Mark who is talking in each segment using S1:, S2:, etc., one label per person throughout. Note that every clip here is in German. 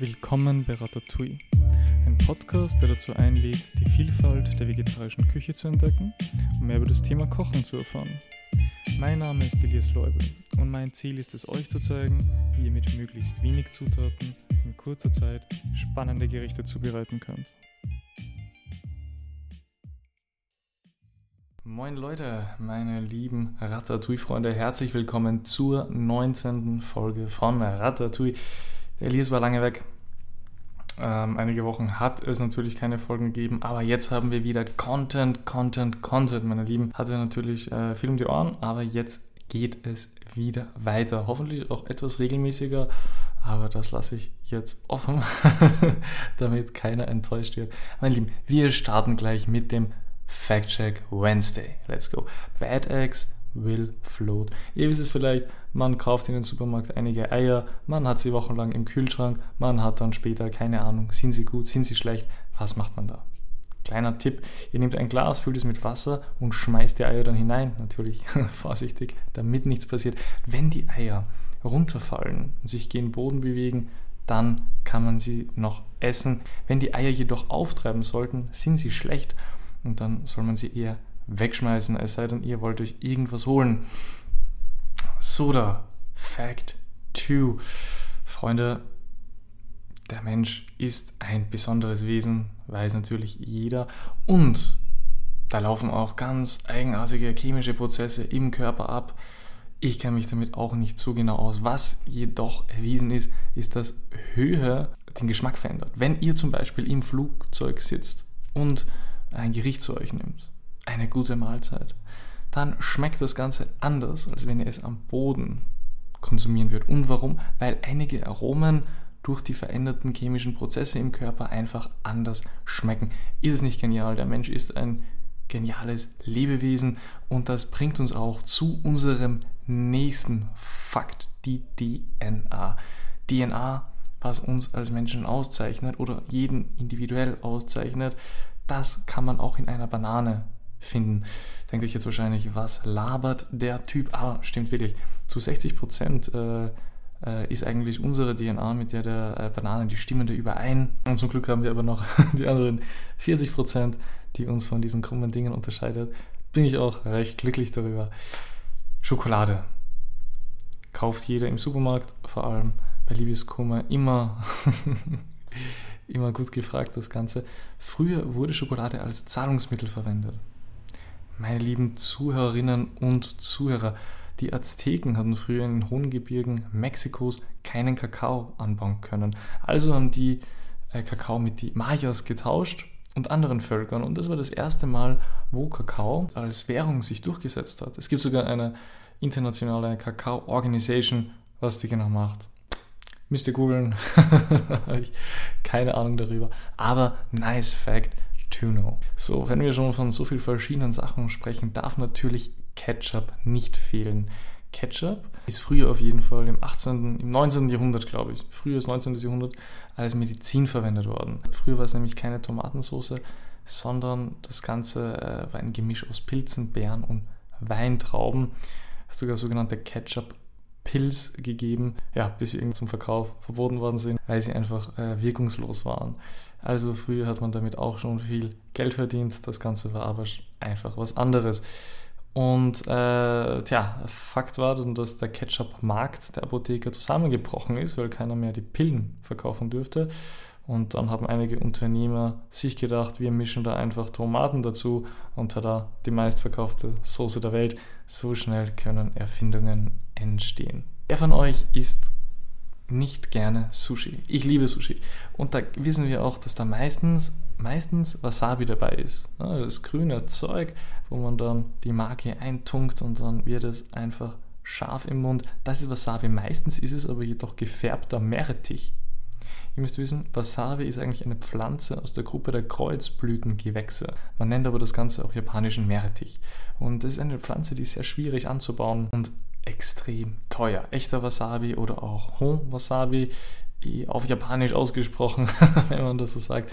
S1: Willkommen bei Ratatouille, ein Podcast, der dazu einlädt, die Vielfalt der vegetarischen Küche zu entdecken und mehr über das Thema Kochen zu erfahren. Mein Name ist Elias Leubel und mein Ziel ist es, euch zu zeigen, wie ihr mit möglichst wenig Zutaten in kurzer Zeit spannende Gerichte zubereiten könnt. Moin Leute, meine lieben Ratatouille-Freunde, herzlich willkommen zur 19. Folge von Ratatouille. Elias war lange weg. Ähm, einige Wochen hat es natürlich keine Folgen gegeben, aber jetzt haben wir wieder Content, Content, Content, meine Lieben. Hatte natürlich äh, viel um die Ohren, aber jetzt geht es wieder weiter. Hoffentlich auch etwas regelmäßiger, aber das lasse ich jetzt offen, damit keiner enttäuscht wird. Meine Lieben, wir starten gleich mit dem Fact Check Wednesday. Let's go. Bad Eggs will float. Ihr wisst es vielleicht, man kauft in den Supermarkt einige Eier, man hat sie wochenlang im Kühlschrank, man hat dann später keine Ahnung, sind sie gut, sind sie schlecht, was macht man da? Kleiner Tipp, ihr nehmt ein Glas, füllt es mit Wasser und schmeißt die Eier dann hinein, natürlich vorsichtig, damit nichts passiert. Wenn die Eier runterfallen und sich gegen den Boden bewegen, dann kann man sie noch essen. Wenn die Eier jedoch auftreiben sollten, sind sie schlecht und dann soll man sie eher wegschmeißen, es sei denn, ihr wollt euch irgendwas holen. Soda. Fact 2. Freunde, der Mensch ist ein besonderes Wesen, weiß natürlich jeder. Und da laufen auch ganz eigenartige chemische Prozesse im Körper ab. Ich kenne mich damit auch nicht so genau aus. Was jedoch erwiesen ist, ist, dass Höhe den Geschmack verändert. Wenn ihr zum Beispiel im Flugzeug sitzt und ein Gericht zu euch nimmt, eine gute Mahlzeit, dann schmeckt das Ganze anders, als wenn ihr es am Boden konsumieren würdet. Und warum? Weil einige Aromen durch die veränderten chemischen Prozesse im Körper einfach anders schmecken. Ist es nicht genial? Der Mensch ist ein geniales Lebewesen und das bringt uns auch zu unserem nächsten Fakt, die DNA. DNA, was uns als Menschen auszeichnet oder jeden individuell auszeichnet, das kann man auch in einer Banane finden. Denkt euch jetzt wahrscheinlich, was labert der Typ? Aber stimmt wirklich, zu 60 Prozent äh, äh, ist eigentlich unsere DNA mit der der äh, Bananen die stimmen da überein. Und zum Glück haben wir aber noch die anderen 40 Prozent, die uns von diesen krummen Dingen unterscheidet. Bin ich auch recht glücklich darüber. Schokolade. Kauft jeder im Supermarkt, vor allem bei Liebeskummer, immer immer gut gefragt, das Ganze. Früher wurde Schokolade als Zahlungsmittel verwendet. Meine lieben Zuhörerinnen und Zuhörer, die Azteken hatten früher in den hohen Gebirgen Mexikos keinen Kakao anbauen können. Also haben die äh, Kakao mit die Mayas getauscht und anderen Völkern. Und das war das erste Mal, wo Kakao als Währung sich durchgesetzt hat. Es gibt sogar eine internationale Kakao-Organisation, was die genau macht. Müsst ihr googeln. Keine Ahnung darüber. Aber nice fact to. So, wenn wir schon von so vielen verschiedenen Sachen sprechen, darf natürlich Ketchup nicht fehlen. Ketchup ist früher auf jeden Fall im 18., im 19. Jahrhundert, glaube ich, früher ist 19. Jahrhundert, als Medizin verwendet worden. Früher war es nämlich keine Tomatensauce, sondern das Ganze äh, war ein Gemisch aus Pilzen, Beeren und Weintrauben. Sogar sogenannte Ketchup Pills gegeben, ja, bis sie irgendwie zum Verkauf verboten worden sind, weil sie einfach äh, wirkungslos waren. Also früher hat man damit auch schon viel Geld verdient, das Ganze war aber einfach was anderes. Und äh, tja, Fakt war dann, dass der Ketchup-Markt der Apotheker zusammengebrochen ist, weil keiner mehr die Pillen verkaufen dürfte. Und dann haben einige Unternehmer sich gedacht, wir mischen da einfach Tomaten dazu und tada, die meistverkaufte Soße der Welt. So schnell können Erfindungen entstehen. Wer von euch isst nicht gerne Sushi? Ich liebe Sushi. Und da wissen wir auch, dass da meistens, meistens Wasabi dabei ist. Das grüne Zeug, wo man dann die Marke eintunkt und dann wird es einfach scharf im Mund. Das ist Wasabi. Meistens ist es aber jedoch gefärbter Meerrettich. Ihr müsst wissen, Wasabi ist eigentlich eine Pflanze aus der Gruppe der Kreuzblütengewächse. Man nennt aber das Ganze auch japanischen Meerrettich. Und das ist eine Pflanze, die ist sehr schwierig anzubauen und extrem teuer. Echter Wasabi oder auch Hon Wasabi, auf Japanisch ausgesprochen, wenn man das so sagt,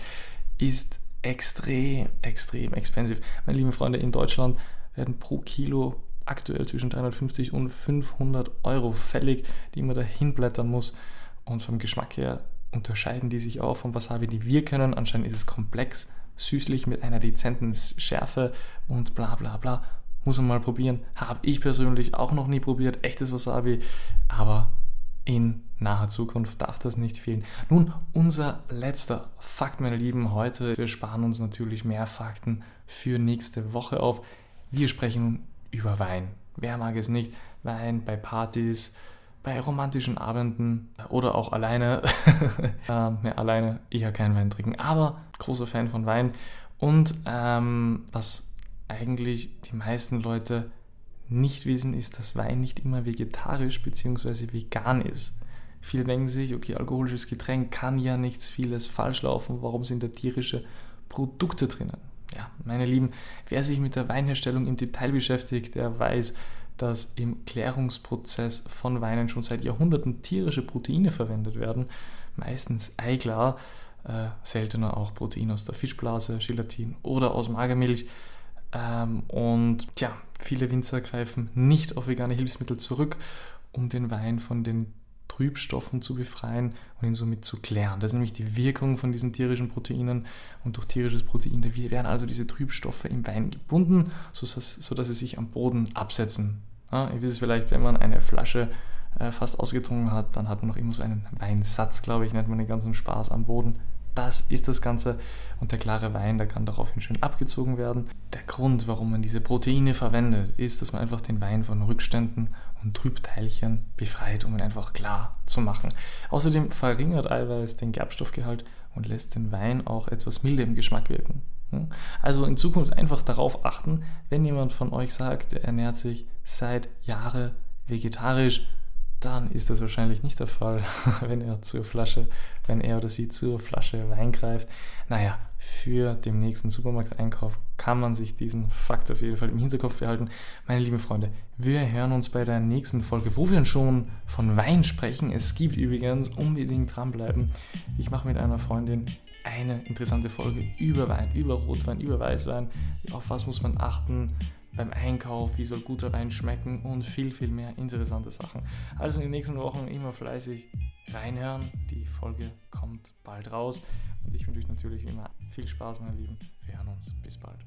S1: ist extrem, extrem expensive. Meine lieben Freunde, in Deutschland werden pro Kilo aktuell zwischen 350 und 500 Euro fällig, die man da hinblättern muss. Und vom Geschmack her unterscheiden die sich auch vom Wasabi, die wir können. Anscheinend ist es komplex, süßlich mit einer dezenten Schärfe und bla bla bla. Muss man mal probieren. Habe ich persönlich auch noch nie probiert. Echtes Wasabi. Aber in naher Zukunft darf das nicht fehlen. Nun, unser letzter Fakt, meine Lieben, heute. Wir sparen uns natürlich mehr Fakten für nächste Woche auf. Wir sprechen über Wein. Wer mag es nicht? Wein bei Partys, bei romantischen Abenden oder auch alleine. ähm, ja, alleine eher kein Wein trinken, aber großer Fan von Wein. Und ähm, was eigentlich die meisten Leute nicht wissen, ist, dass Wein nicht immer vegetarisch bzw. vegan ist. Viele denken sich, okay, alkoholisches Getränk kann ja nichts vieles falsch laufen, warum sind da tierische Produkte drinnen? Ja, meine Lieben, wer sich mit der Weinherstellung im Detail beschäftigt, der weiß, dass im Klärungsprozess von Weinen schon seit Jahrhunderten tierische Proteine verwendet werden, meistens Eiglar, äh, seltener auch Protein aus der Fischblase, Gelatin oder aus Magermilch. Ähm, und ja, viele Winzer greifen nicht auf vegane Hilfsmittel zurück, um den Wein von den Trübstoffen zu befreien und ihn somit zu klären. Das ist nämlich die Wirkung von diesen tierischen Proteinen und durch tierisches Protein werden also diese Trübstoffe im Wein gebunden, sodass, sodass sie sich am Boden absetzen. Ja, ihr wisst es vielleicht, wenn man eine Flasche äh, fast ausgetrunken hat, dann hat man noch immer so einen Weinsatz, glaube ich, nennt man den ganzen Spaß am Boden. Das ist das Ganze. Und der klare Wein, der kann daraufhin schön abgezogen werden. Der Grund, warum man diese Proteine verwendet, ist, dass man einfach den Wein von Rückständen und Trübteilchen befreit, um ihn einfach klar zu machen. Außerdem verringert Eiweiß den Gerbstoffgehalt und lässt den Wein auch etwas milder im Geschmack wirken. Also in Zukunft einfach darauf achten, wenn jemand von euch sagt, er ernährt sich seit Jahren vegetarisch, dann ist das wahrscheinlich nicht der Fall, wenn er zur Flasche, wenn er oder sie zur Flasche Wein greift. Naja, für den nächsten Supermarkteinkauf kann man sich diesen Fakt auf jeden Fall im Hinterkopf behalten. Meine lieben Freunde, wir hören uns bei der nächsten Folge, wo wir schon von Wein sprechen. Es gibt übrigens unbedingt dranbleiben. Ich mache mit einer Freundin eine interessante Folge über Wein, über Rotwein, über Weißwein. Auf was muss man achten? Beim Einkauf, wie soll guter Wein schmecken und viel, viel mehr interessante Sachen. Also in den nächsten Wochen immer fleißig reinhören. Die Folge kommt bald raus und ich wünsche euch natürlich immer viel Spaß, meine Lieben. Wir hören uns. Bis bald.